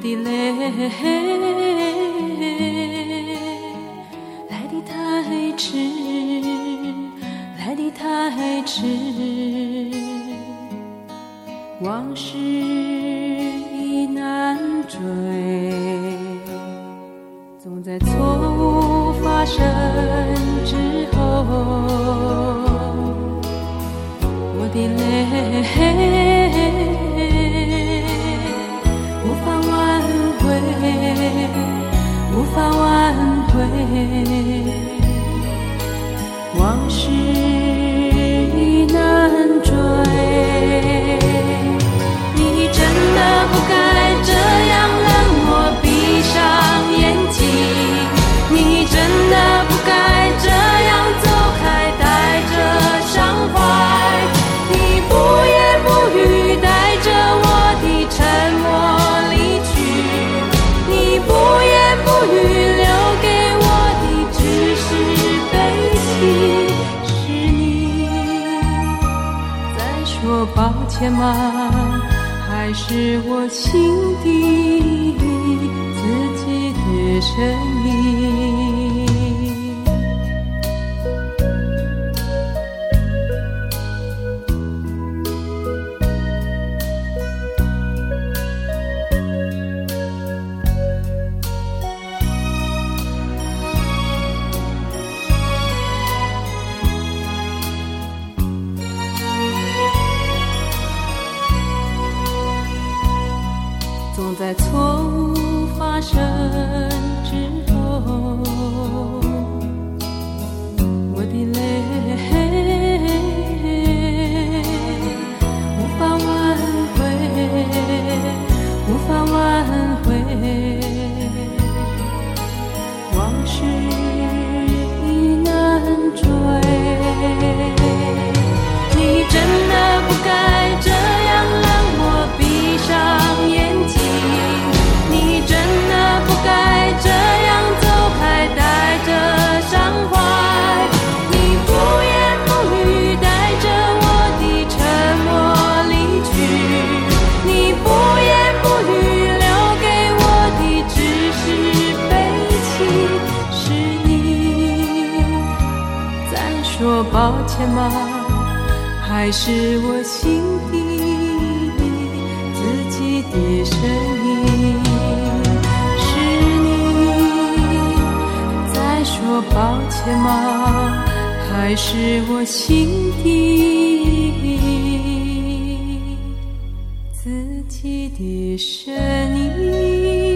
的泪来的太迟，来的太迟，往事已难追，总在错误发生之后，我的泪。回，往事说抱歉吗？还是我心底自己的声音？在错误发生之后，我的泪无法挽回，无法挽回，说抱歉吗？还是我心底自己的声音？是你在说抱歉吗？还是我心底自己的声音？